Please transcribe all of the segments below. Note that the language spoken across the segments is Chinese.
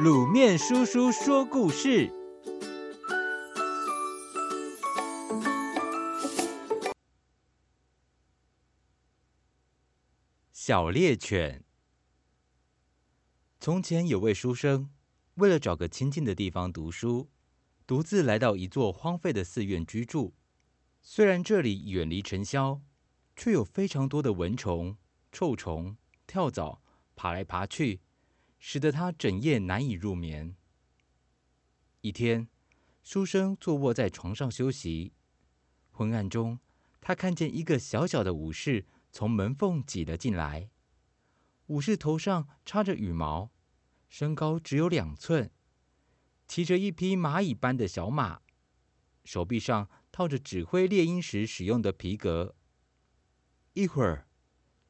卤面叔叔说故事：小猎犬。从前有位书生，为了找个清静的地方读书，独自来到一座荒废的寺院居住。虽然这里远离尘嚣，却有非常多的蚊虫、臭虫、跳蚤爬来爬去。使得他整夜难以入眠。一天，书生坐卧在床上休息，昏暗中，他看见一个小小的武士从门缝挤了进来。武士头上插着羽毛，身高只有两寸，骑着一匹蚂蚁般的小马，手臂上套着指挥猎鹰时使用的皮革。一会儿。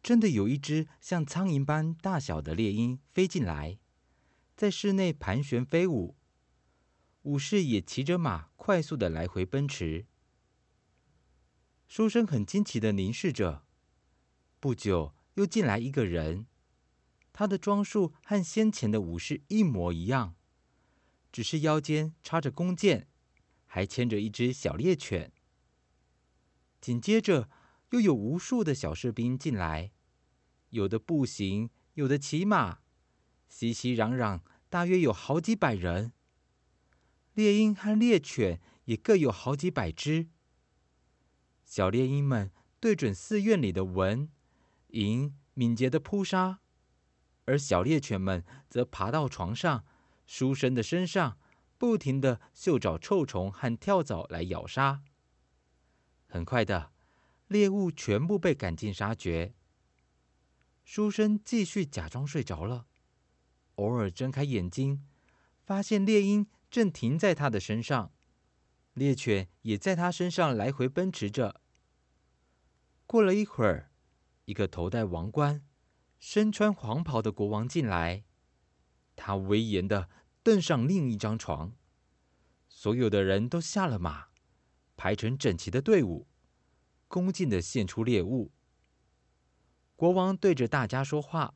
真的有一只像苍蝇般大小的猎鹰飞进来，在室内盘旋飞舞。武士也骑着马快速的来回奔驰。书生很惊奇的凝视着。不久，又进来一个人，他的装束和先前的武士一模一样，只是腰间插着弓箭，还牵着一只小猎犬。紧接着。又有无数的小士兵进来，有的步行，有的骑马，熙熙攘攘，大约有好几百人。猎鹰和猎犬也各有好几百只。小猎鹰们对准寺院里的蚊蝇，敏捷地扑杀；而小猎犬们则爬到床上、书生的身上，不停地嗅找臭虫和跳蚤来咬杀。很快的。猎物全部被赶尽杀绝。书生继续假装睡着了，偶尔睁开眼睛，发现猎鹰正停在他的身上，猎犬也在他身上来回奔驰着。过了一会儿，一个头戴王冠、身穿黄袍的国王进来，他威严的登上另一张床，所有的人都下了马，排成整齐的队伍。恭敬的献出猎物。国王对着大家说话，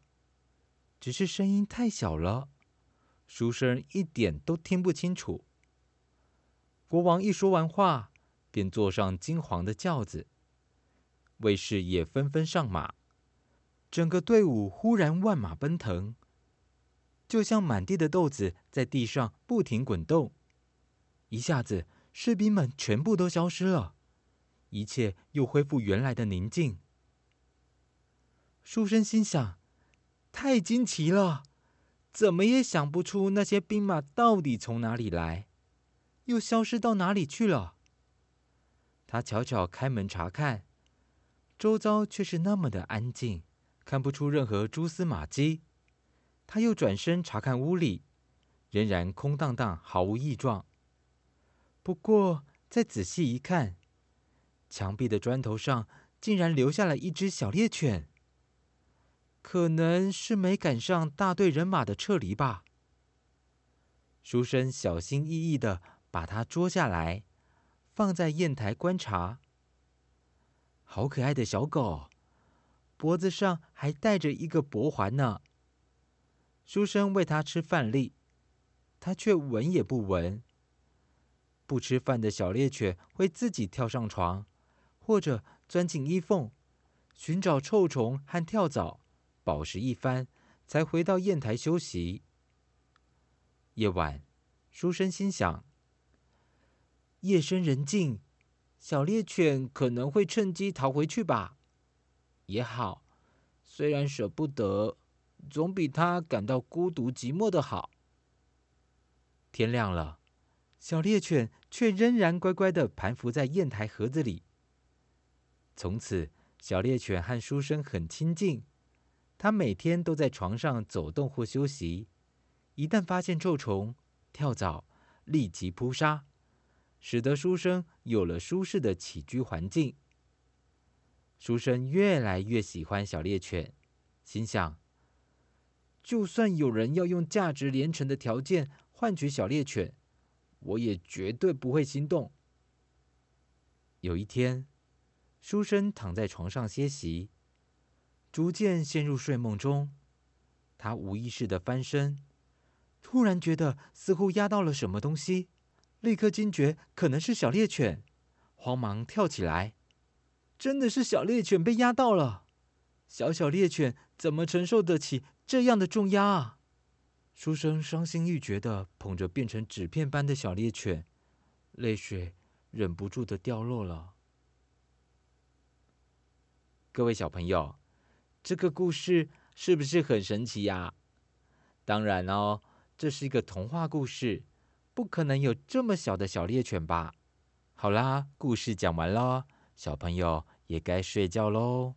只是声音太小了，书生一点都听不清楚。国王一说完话，便坐上金黄的轿子，卫士也纷纷上马，整个队伍忽然万马奔腾，就像满地的豆子在地上不停滚动。一下子，士兵们全部都消失了。一切又恢复原来的宁静。书生心想：太惊奇了，怎么也想不出那些兵马到底从哪里来，又消失到哪里去了。他悄悄开门查看，周遭却是那么的安静，看不出任何蛛丝马迹。他又转身查看屋里，仍然空荡荡，毫无异状。不过再仔细一看，墙壁的砖头上竟然留下了一只小猎犬，可能是没赶上大队人马的撤离吧。书生小心翼翼的把它捉下来，放在砚台观察。好可爱的小狗，脖子上还戴着一个脖环呢。书生喂它吃饭粒，它却闻也不闻。不吃饭的小猎犬会自己跳上床。或者钻进衣缝，寻找臭虫和跳蚤，饱食一番，才回到砚台休息。夜晚，书生心想：夜深人静，小猎犬可能会趁机逃回去吧。也好，虽然舍不得，总比它感到孤独寂寞的好。天亮了，小猎犬却仍然乖乖的盘伏在砚台盒子里。从此，小猎犬和书生很亲近。它每天都在床上走动或休息，一旦发现臭虫、跳蚤，立即扑杀，使得书生有了舒适的起居环境。书生越来越喜欢小猎犬，心想：就算有人要用价值连城的条件换取小猎犬，我也绝对不会心动。有一天，书生躺在床上歇息，逐渐陷入睡梦中。他无意识的翻身，突然觉得似乎压到了什么东西，立刻惊觉可能是小猎犬，慌忙跳起来。真的是小猎犬被压到了，小小猎犬怎么承受得起这样的重压啊？书生伤心欲绝的捧着变成纸片般的小猎犬，泪水忍不住的掉落了。各位小朋友，这个故事是不是很神奇呀？当然哦。这是一个童话故事，不可能有这么小的小猎犬吧？好啦，故事讲完了，小朋友也该睡觉喽。